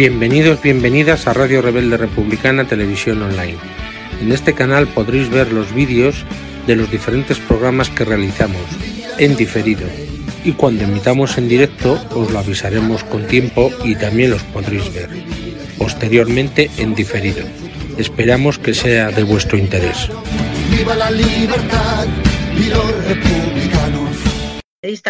Bienvenidos, bienvenidas a Radio Rebelde Republicana Televisión Online. En este canal podréis ver los vídeos de los diferentes programas que realizamos en diferido y cuando emitamos en directo os lo avisaremos con tiempo y también los podréis ver posteriormente en diferido. Esperamos que sea de vuestro interés. ¡Viva la libertad y los republicanos!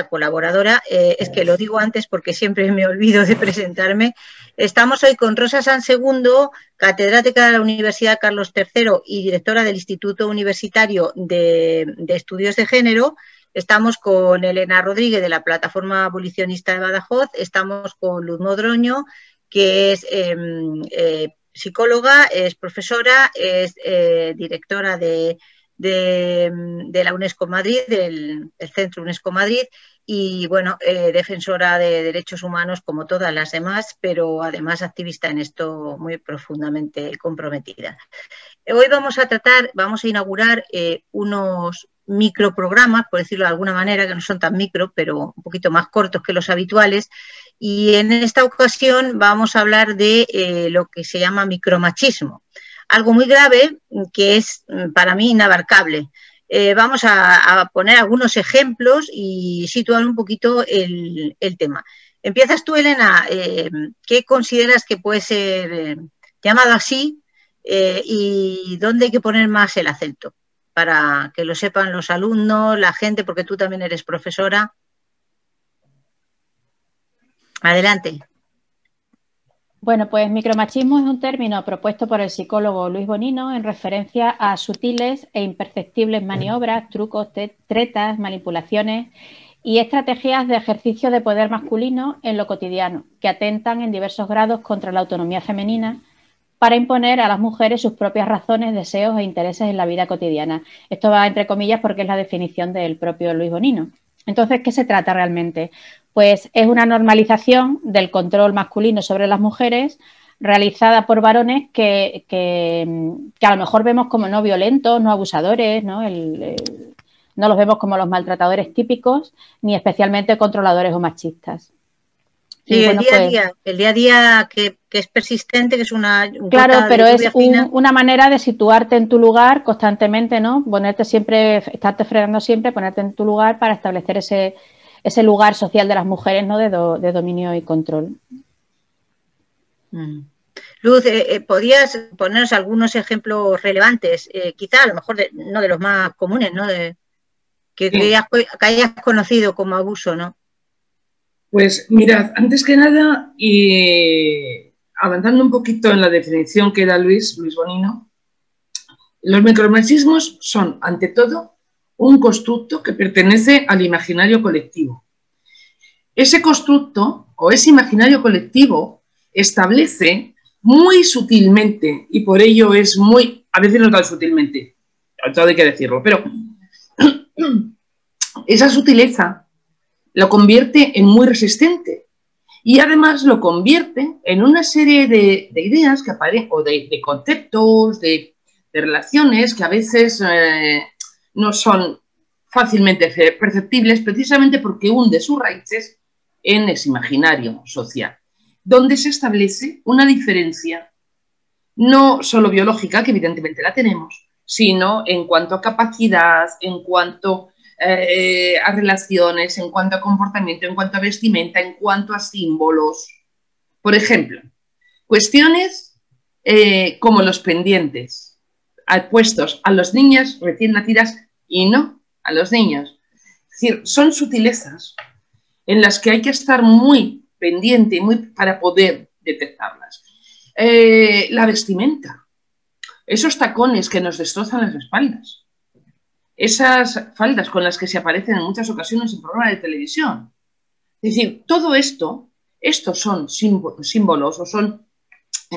colaboradora, eh, es que lo digo antes porque siempre me olvido de presentarme. Estamos hoy con Rosa San Segundo, catedrática de la Universidad Carlos III y directora del Instituto Universitario de, Estudios de Género. Estamos con Elena Rodríguez de la Plataforma Abolicionista de Badajoz. Estamos con Luz Modroño, que es em, eh, psicóloga, es profesora, es eh, directora de, la UNESCO Madrid, del, Centro UNESCO Madrid, y bueno, eh, defensora de derechos humanos como todas las demás, pero además activista en esto muy profundamente comprometida. Hoy vamos a tratar, vamos a inaugurar eh, unos microprogramas, por decirlo de alguna manera, que no son tan micro, pero un poquito más cortos que los habituales. Y en esta ocasión vamos a hablar de eh, lo que se llama micromachismo, algo muy grave que es mm, para mí inabarcable. Eh, vamos a, poner algunos ejemplos y situar un poquito el, tema. Empiezas tú, Elena, eh, ¿qué consideras que puede ser llamado así y dónde hay que poner más el acento? para que lo sepan los alumnos, la gente, porque tú también eres profesora. Adelante. Bueno, pues micromachismo es un término propuesto por el psicólogo Luis Bonino en referencia a sutiles e imperceptibles maniobras, trucos, tretas, manipulaciones y estrategias de ejercicio de poder masculino en lo cotidiano, que atentan en diversos grados contra la autonomía femenina para imponer a las mujeres sus propias razones, deseos e intereses en la vida cotidiana. Esto va entre comillas porque es la definición del propio Luis Bonino. Entonces, ¿qué se trata realmente? Pues es una normalización del control masculino sobre las mujeres realizada por varones que, a lo mejor vemos como no violentos, no abusadores, ¿no? no los vemos como los maltratadores típicos, ni especialmente controladores o machistas. Sí, el, día a pues día, el día a día que, es persistente, que es una... claro, pero es una manera de situarte en tu lugar constantemente, ¿no? Ponerte siempre, estarte fregando siempre, ponerte en tu lugar para establecer ese, ese lugar social de las mujeres, ¿no? De, de dominio y control. Mm. Luz, eh, eh, ¿podrías ponernos algunos ejemplos relevantes? Eh, quizá a lo mejor no de los más comunes, ¿no? De, que, que hayas conocido como abuso, ¿no? Pues mirad, antes que nada, y avanzando un poquito en la definición que da Luis, Luis Bonino, los micromachismos son, ante todo, un constructo que pertenece al imaginario colectivo. Ese constructo o ese imaginario colectivo establece muy sutilmente, y por ello es muy, a veces no tan sutilmente, todo hay que decirlo, pero esa sutileza lo convierte en muy resistente y además lo convierte en una serie de, ideas que aparecen, o de, conceptos, de, relaciones que a veces eh, no son fácilmente perceptibles precisamente porque hunde sus raíces en ese imaginario social, donde se establece una diferencia no solo biológica, que evidentemente la tenemos, sino en cuanto a capacidad, en cuanto eh, a relaciones, en cuanto a comportamiento, en cuanto a vestimenta, en cuanto a símbolos. Por ejemplo, cuestiones eh, como los pendientes puestos a los niños recién nacidas y no a los niños. Es decir, son sutilezas en las que hay que estar muy pendiente muy, para poder detectarlas. Eh, la vestimenta, esos tacones que nos destrozan las espaldas, esas faldas con las que se aparecen en muchas ocasiones en programas de televisión. Es decir, todo esto, estos son símbolos o son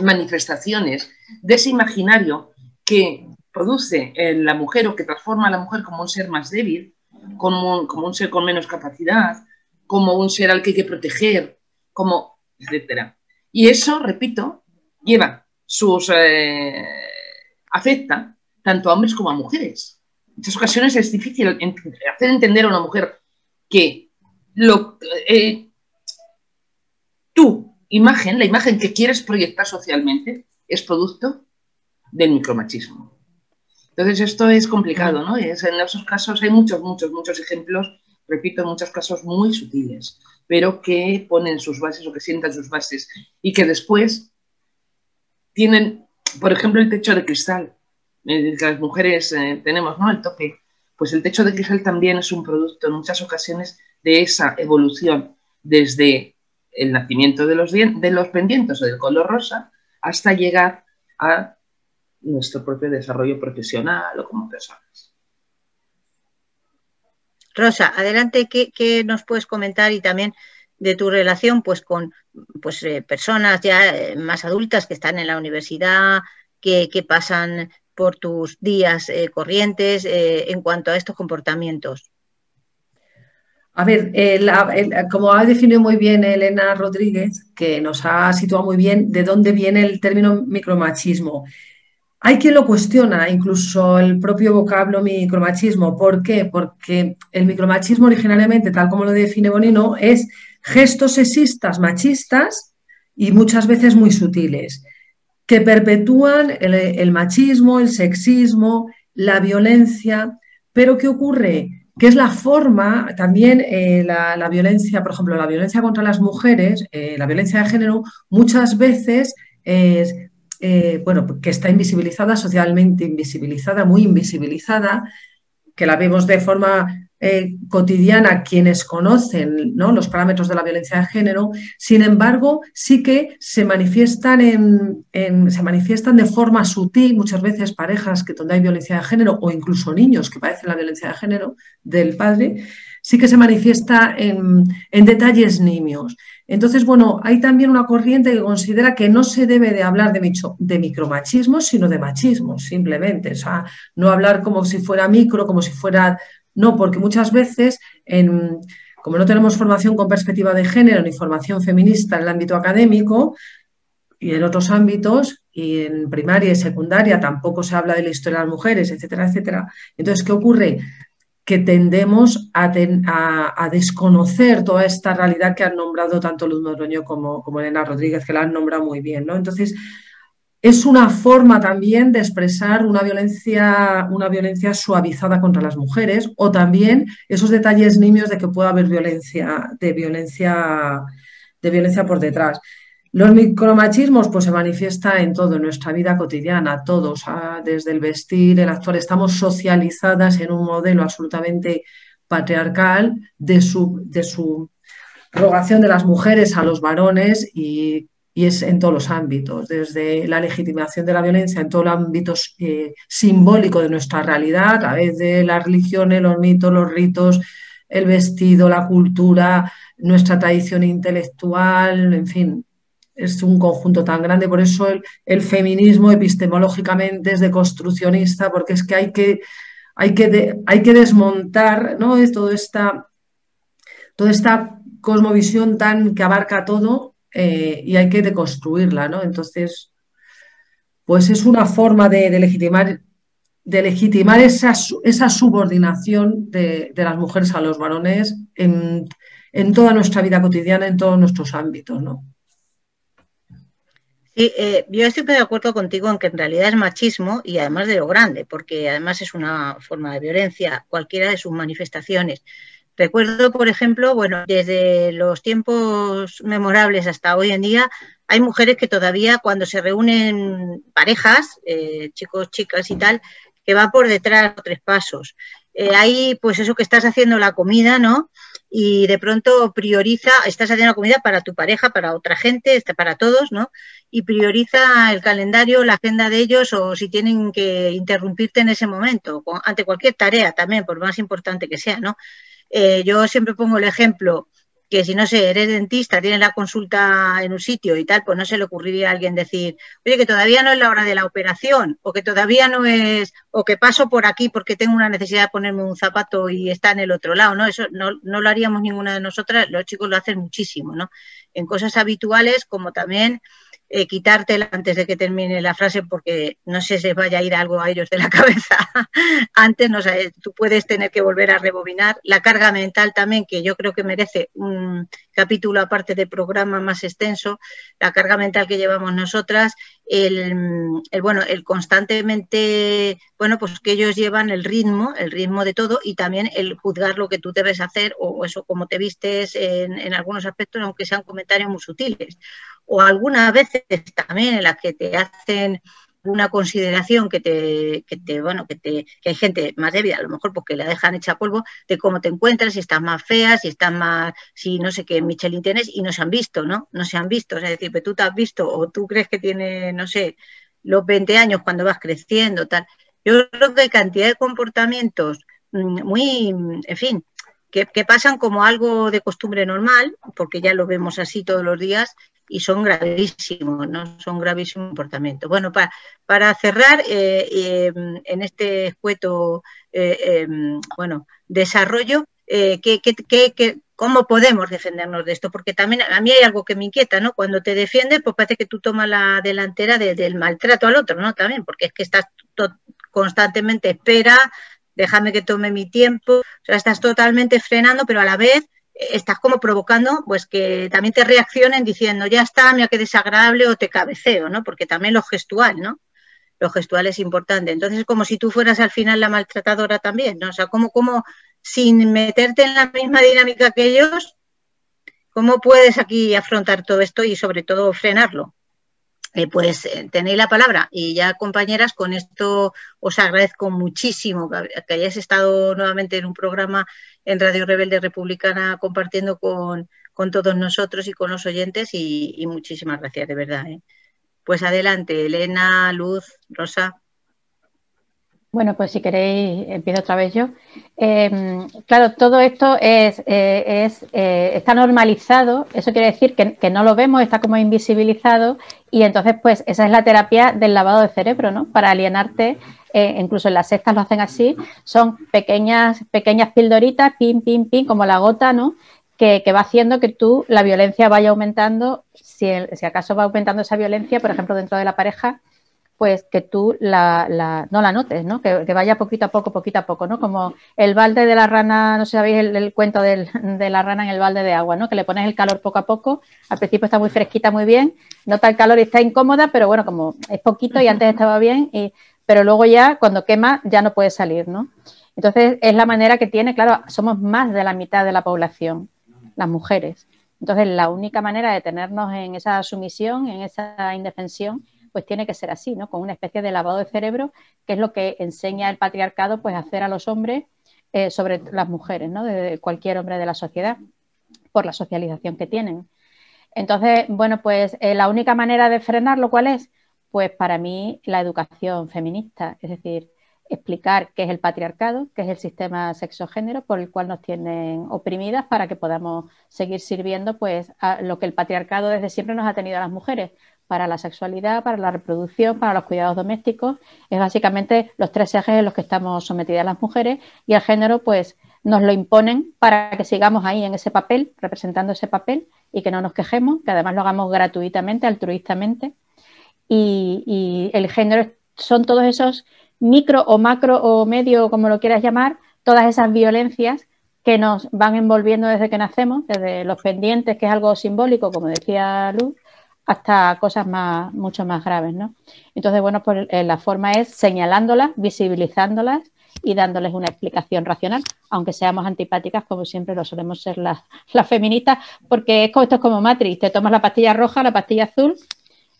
manifestaciones de ese imaginario que produce en la mujer o que transforma a la mujer como un ser más débil, como un, ser con menos capacidad, como un ser al que hay que proteger, como, etcétera. Y eso, repito, lleva sus... Eh, afecta tanto a hombres como a mujeres muchas ocasiones es difícil hacer entender a una mujer que lo, eh, tú imagen, la imagen que quieres proyectar socialmente, es producto del micromachismo. Entonces esto es complicado, ¿no? en esos casos hay muchos, muchos, muchos ejemplos, repito, muchos casos muy sutiles, pero que ponen sus bases o que sientan sus bases y que después tienen, por ejemplo, el techo de cristal, que las mujeres eh, tenemos, ¿no? El tope. Pues el techo de cristal también es un producto en muchas ocasiones de esa evolución desde el nacimiento de los, de los pendientes o del color rosa hasta llegar a nuestro propio desarrollo profesional o como personas. Rosa, adelante, ¿qué, nos puedes comentar y también de tu relación pues con pues, eh, personas ya eh, más adultas que están en la universidad, que, pasan por tus días eh, corrientes en cuanto a estos comportamientos? A ver, como ha definido muy bien Elena Rodríguez, que nos ha situado muy bien de dónde viene el término micromachismo. Hay quien lo cuestiona, incluso el propio vocablo micromachismo. ¿Por qué? Porque el micromachismo originalmente, tal como lo define Bonino, es gestos sexistas machistas y muchas veces muy sutiles, que perpetúan el, machismo, el sexismo, la violencia. Pero ¿qué ocurre? que es la forma, también eh, la, violencia, por ejemplo, la violencia contra las mujeres, eh, la violencia de género, muchas veces es, eh, bueno, que está invisibilizada, socialmente invisibilizada, muy invisibilizada, que la vemos de forma cotidiana quienes conocen ¿no? los parámetros de la violencia de género, sin embargo, sí que se manifiestan, en, se manifiestan de forma sutil, muchas veces parejas que donde hay violencia de género o incluso niños que padecen la violencia de género del padre, sí que se manifiesta en, detalles nimios. Entonces, bueno, hay también una corriente que considera que no se debe de hablar de, de micromachismo, sino de machismo, simplemente. O sea, no hablar como si fuera micro, como si fuera... No, porque muchas veces, como no tenemos formación con perspectiva de género ni formación feminista en el ámbito académico, y en otros ámbitos, y en primaria y secundaria tampoco se habla de la historia de las mujeres, etcétera, etcétera. Entonces, ¿qué ocurre? Que tendemos a, desconocer toda esta realidad que han nombrado tanto Luz Noroño como, como, Elena Rodríguez, que la han nombrado muy bien. ¿no? Entonces, es una forma también de expresar una violencia, una violencia suavizada contra las mujeres o también esos detalles nimios de que pueda haber violencia, de violencia, de violencia por detrás. Los micromachismos pues, se manifiesta en todo, nuestra vida cotidiana, todos, desde el vestir, el actuar. Estamos socializadas en un modelo absolutamente patriarcal de su, de su rogación de las mujeres a los varones y, es en todos los ámbitos, desde la legitimación de la violencia en todos los ámbitos eh, simbólicos de nuestra realidad, a través de las religiones, los mitos, los ritos, el vestido, la cultura, nuestra tradición intelectual, en fin, es un conjunto tan grande, por eso el, feminismo epistemológicamente es deconstruccionista, porque es que hay que, hay que, hay que desmontar ¿no? toda, esta, toda esta cosmovisión tan que abarca todo eh, y hay que deconstruirla. ¿no? Entonces, pues es una forma de, legitimar, de legitimar esa, esa subordinación de, las mujeres a los varones en, en toda nuestra vida cotidiana, en todos nuestros ámbitos. ¿no? Sí, eh, yo estoy de acuerdo contigo en que en realidad es machismo y además de lo grande, porque además es una forma de violencia, cualquiera de sus manifestaciones. Recuerdo, por ejemplo, bueno, desde los tiempos memorables hasta hoy en día, hay mujeres que todavía cuando se reúnen parejas, eh, chicos, chicas y tal, que va por detrás tres pasos. Eh, hay pues eso que estás haciendo la comida, ¿no? Y de pronto prioriza, estás haciendo comida para tu pareja, para otra gente, para todos, ¿no? Y prioriza el calendario, la agenda de ellos o si tienen que interrumpirte en ese momento, ante cualquier tarea también, por más importante que sea, ¿no? Eh, yo siempre pongo el ejemplo, que si no sé, eres dentista, tienes la consulta en un sitio y tal, pues no se le ocurriría a alguien decir, oye, que todavía no es la hora de la operación, o que todavía no es, o que paso por aquí porque tengo una necesidad de ponerme un zapato y está en el otro lado, ¿no? Eso no, no lo haríamos ninguna de nosotras, los chicos lo hacen muchísimo, ¿no? En cosas habituales como también eh, quitártela antes de que termine la frase porque no sé si vaya a ir algo a ellos de la cabeza antes, no sé, tú puedes tener que volver a rebobinar. La carga mental también, que yo creo que merece un capítulo aparte de programa más extenso, la carga mental que llevamos nosotras, el, bueno, el constantemente, bueno, pues que ellos llevan el ritmo, el ritmo de todo y también el juzgar lo que tú debes hacer o eso como te vistes en, en algunos aspectos, aunque sean comentarios muy sutiles o algunas veces también en las que te hacen una consideración que te, que te, bueno, que te, que hay gente más débil, a lo mejor porque la dejan hecha polvo, de cómo te encuentras, si estás más fea, si estás más, si no sé qué Michelin tienes, y no se han visto, ¿no? No se han visto. es decir, tú te has visto, o tú crees que tiene, no sé, los 20 años cuando vas creciendo, tal. Yo creo que hay cantidad de comportamientos mm, muy, en fin, que pasan como algo de costumbre normal, porque ya lo vemos así todos los días, y son gravísimos, ¿no? Son gravísimos comportamientos. Bueno, para, para cerrar, eh, em, en este escueto, eh, em, bueno, desarrollo, eh, cómo podemos defendernos de esto? Porque también a mí hay algo que me inquieta, ¿no? Cuando te defiendes, pues parece que tú tomas la delantera del maltrato al otro, ¿no? También, porque es que estás constantemente, espera, déjame que tome mi tiempo, o sea, estás totalmente frenando, pero a la vez estás como provocando pues que también te reaccionen diciendo ya está, mira qué desagradable o te cabeceo, ¿no? Porque también lo gestual, ¿no? Lo gestual es importante. Entonces es como si tú fueras al final la maltratadora también, ¿no? O sea, como, como sin meterte en la misma dinámica que ellos, ¿cómo puedes aquí afrontar todo esto y sobre todo frenarlo? Eh, pues eh, tenéis la palabra. Y ya, compañeras, con esto os agradezco muchísimo que, hayáis estado nuevamente en un programa en Radio Rebelde Republicana compartiendo con, todos nosotros y con los oyentes y, muchísimas gracias, de verdad. ¿eh? Pues adelante, Elena, Luz, Rosa. Bueno, pues si queréis, empiezo otra vez yo. Em, claro, todo esto es, eh, eh, está normalizado, eso quiere decir que, no lo vemos, está como invisibilizado y entonces pues esa es la terapia del lavado de cerebro, ¿no? Para alienarte, eh, incluso en las sectas lo hacen así, son pequeñas, pequeñas pildoritas, pin, pin, pin, como la gota, ¿no? Que, va haciendo que tú la violencia vaya aumentando, si, si acaso va aumentando esa violencia, por ejemplo, dentro de la pareja, pues que tú la, no la notes, ¿no? Que, vaya poquito a poco, poquito a poco, ¿no? Como el balde de la rana, no sé si sabéis el, cuento de la rana en el balde de agua, ¿no? Que le pones el calor poco a poco, al principio está muy fresquita, muy bien, nota el calor y está incómoda, pero bueno, como es poquito y antes estaba bien, y, pero luego ya cuando quema ya no puede salir, ¿no? Entonces es la manera que tiene, claro, somos más de la mitad de la población, las mujeres. Entonces la única manera de tenernos en esa sumisión, en esa indefensión, pues tiene que ser así, ¿no? Con una especie de lavado de cerebro, que es lo que enseña el patriarcado, pues, hacer a los hombres eh, sobre las mujeres, ¿no? De cualquier hombre de la sociedad, por la socialización que tienen. Entonces, bueno, pues eh, la única manera de frenarlo, ¿cuál es? Pues para mí la educación feminista, es decir, explicar qué es el patriarcado, qué es el sistema sexogénero por el cual nos tienen oprimidas para que podamos seguir sirviendo pues a lo que el patriarcado desde siempre nos ha tenido a las mujeres, para la sexualidad, para la reproducción, para los cuidados domésticos. Es básicamente los tres ejes en los que estamos sometidas las mujeres y el género pues nos lo imponen para que sigamos ahí en ese papel, representando ese papel y que no nos quejemos, que además lo hagamos gratuitamente, altruistamente. Y, el género son todos esos micro o macro o medio, como lo quieras llamar, todas esas violencias que nos van envolviendo desde que nacemos, desde los pendientes, que es algo simbólico, como decía Luz, hasta cosas más, mucho más graves, ¿no? Entonces, bueno, pues eh, la forma es señalándolas, visibilizándolas y dándoles una explicación racional, aunque seamos antipáticas, como siempre lo solemos ser las, feministas, porque esto es como Matrix, te tomas la pastilla roja, la pastilla azul,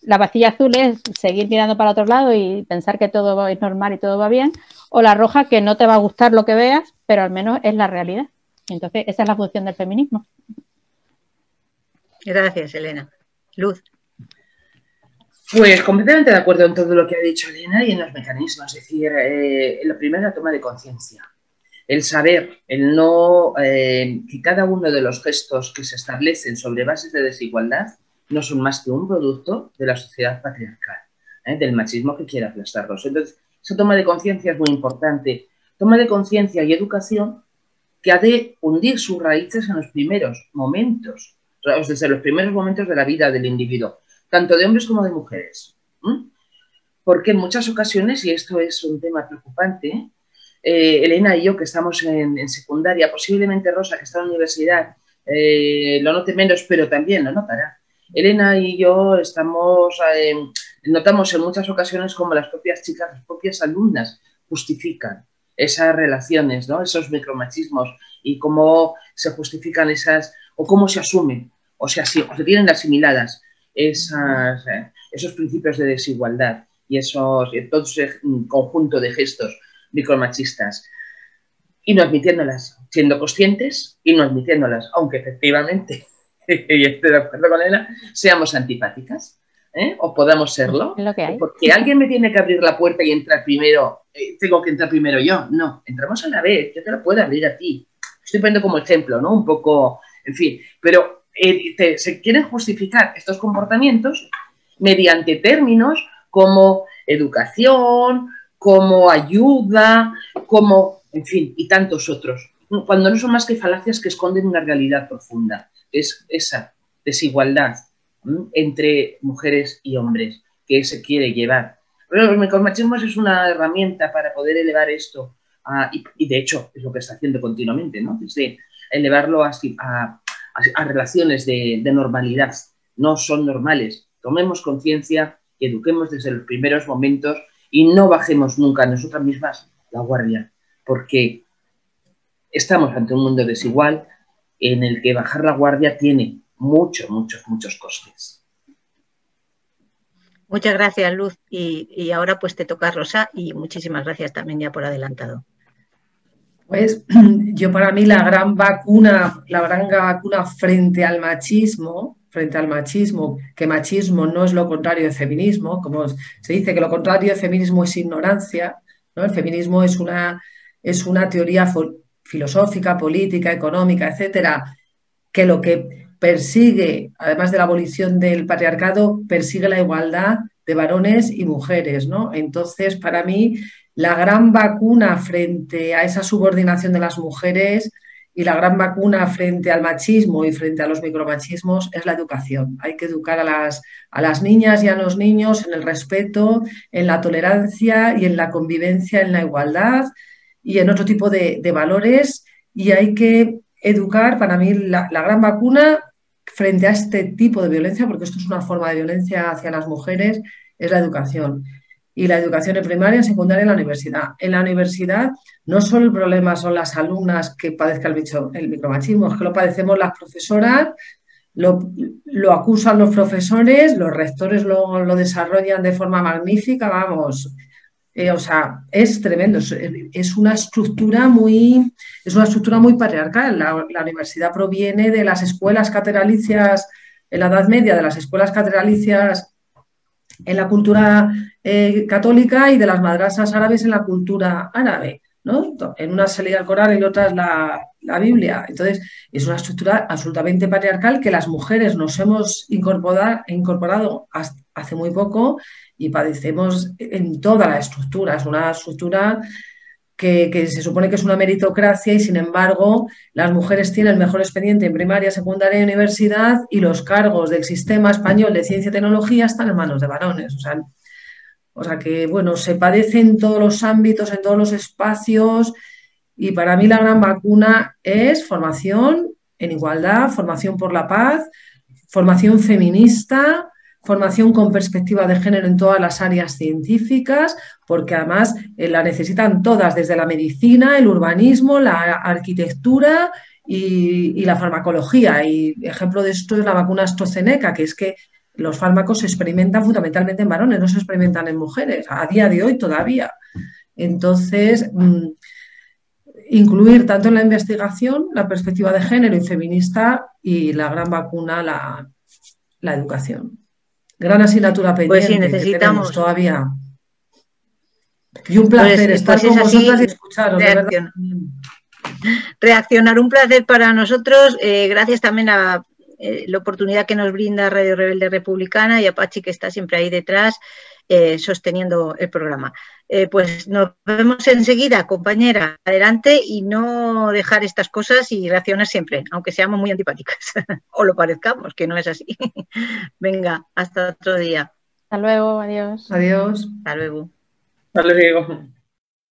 la pastilla azul es seguir mirando para otro lado y pensar que todo es normal y todo va bien, o la roja que no te va a gustar lo que veas, pero al menos es la realidad. Entonces, esa es la función del feminismo. Gracias, Elena. Luz. Pues completamente de acuerdo en todo lo que ha dicho Elena y en los mecanismos. Es decir, eh, la primera toma de conciencia. El saber, el no, eh, que cada uno de los gestos que se establecen sobre bases de desigualdad no son más que un producto de la sociedad patriarcal, ¿eh? del machismo que quiere aplastarlos. Entonces, esa toma de conciencia es muy importante. Toma de conciencia y educación que ha de hundir sus raíces en los primeros momentos, desde los primeros momentos de la vida del individuo tanto de hombres como de mujeres. Porque en muchas ocasiones, y esto es un tema preocupante, eh, Elena y yo que estamos en, secundaria, posiblemente Rosa que está en la universidad, eh, lo note menos, pero también lo notará. Elena y yo estamos, eh, notamos en muchas ocasiones como las propias chicas, las propias alumnas justifican esas relaciones, ¿no? esos micromachismos y cómo se justifican esas, o cómo se asumen, o si, o se tienen asimiladas esas, esos principios de desigualdad y esos, todo ese conjunto de gestos micromachistas y no admitiéndolas, siendo conscientes y no admitiéndolas, aunque efectivamente, y estoy de acuerdo con ella, seamos antipáticas. ¿eh? o podamos serlo. Porque alguien me tiene que abrir la puerta y entrar primero, eh, tengo que entrar primero yo. No, entramos a la vez, yo te la puedo abrir a ti. Estoy poniendo como ejemplo, ¿no? Un poco, en fin, pero eh, se quieren justificar estos comportamientos mediante términos como educación, como ayuda, como, en fin, y tantos otros, cuando no son más que falacias que esconden una realidad profunda. Es esa desigualdad entre mujeres y hombres que se quiere llevar. Pero el micromachismo es una herramienta para poder elevar esto, y, de hecho es lo que está haciendo continuamente, ¿no? Desde elevarlo a, a, relaciones de, normalidad. No son normales. Tomemos conciencia y eduquemos desde los primeros momentos y no bajemos nunca nosotras mismas la guardia, porque estamos ante un mundo desigual en el que bajar la guardia tiene muchos, muchos, muchos costes. Muchas gracias, Luz. Y, ahora pues te toca Rosa y muchísimas gracias también ya por adelantado. Pues yo para mí la gran vacuna, la gran vacuna frente al machismo frente al machismo, que machismo no es lo contrario de feminismo, como se dice que lo contrario de feminismo es ignorancia, ¿no? El feminismo es una, es una teoría filosófica, política, económica, etcétera, que lo que persigue, además de la abolición del patriarcado, persigue la igualdad de varones y mujeres, ¿no? Entonces, para mí, la gran vacuna frente a esa subordinación de las mujeres y la gran vacuna frente al machismo y frente a los micromachismos es la educación. Hay que educar a las, a las niñas y a los niños en el respeto, en la tolerancia y en la convivencia, en la igualdad y en otro tipo de, valores. Y hay que educar, para mí, la, la gran vacuna frente a este tipo de violencia, porque esto es una forma de violencia hacia las mujeres, es la educación y la educación en primaria, secundaria y en la universidad. En la universidad no solo el problema son las alumnas que padezcan el, el micromachismo, es que lo padecemos las profesoras, lo, acusan los profesores, los rectores lo, desarrollan de forma magnífica, vamos. Eh, o sea, es tremendo, es, una estructura muy, es una estructura muy patriarcal. La, la universidad proviene de las escuelas catedralicias en la Edad Media, de las escuelas catedralicias en la cultura eh, católica y de las madrasas árabes en la cultura árabe. ¿no? En una salida al Corán y en otra la, la, Biblia. Entonces, es una estructura absolutamente patriarcal que las mujeres nos hemos incorporado, incorporado hace muy poco y padecemos en toda la estructura. Es una estructura que, se supone que es una meritocracia y sin embargo las mujeres tienen el mejor expediente en primaria, secundaria y universidad y los cargos del sistema español de ciencia y tecnología están en manos de varones. O sea, o sea que, bueno, se padece en todos los ámbitos, en todos los espacios y para mí la gran vacuna es formación en igualdad, formación por la paz, formación feminista, formación con perspectiva de género en todas las áreas científicas, porque además eh, la necesitan todas, desde la medicina, el urbanismo, la arquitectura y, la farmacología. Y ejemplo de esto es la vacuna AstraZeneca, que es que los fármacos se experimentan fundamentalmente en varones, no se experimentan en mujeres, a día de hoy todavía. Entonces, mm, incluir tanto en la investigación la perspectiva de género y feminista y la gran vacuna, la, la educación gran asignatura pendiente pues sí, necesitamos todavía. Y un placer pues, estar pues con vosotras y escucharos. Reaccionar, un placer para nosotros. Eh, gracias también a eh, la oportunidad que nos brinda Radio Rebelde Republicana y a Pachi que está siempre ahí detrás. Eh, sosteniendo el programa. Eh, pues nos vemos enseguida, compañera. Adelante y no dejar estas cosas y reaccionar siempre, aunque seamos muy antipáticas o lo parezcamos, que no es así. Venga, hasta otro día. Hasta luego, adiós. Adiós. Hasta luego. Hasta luego.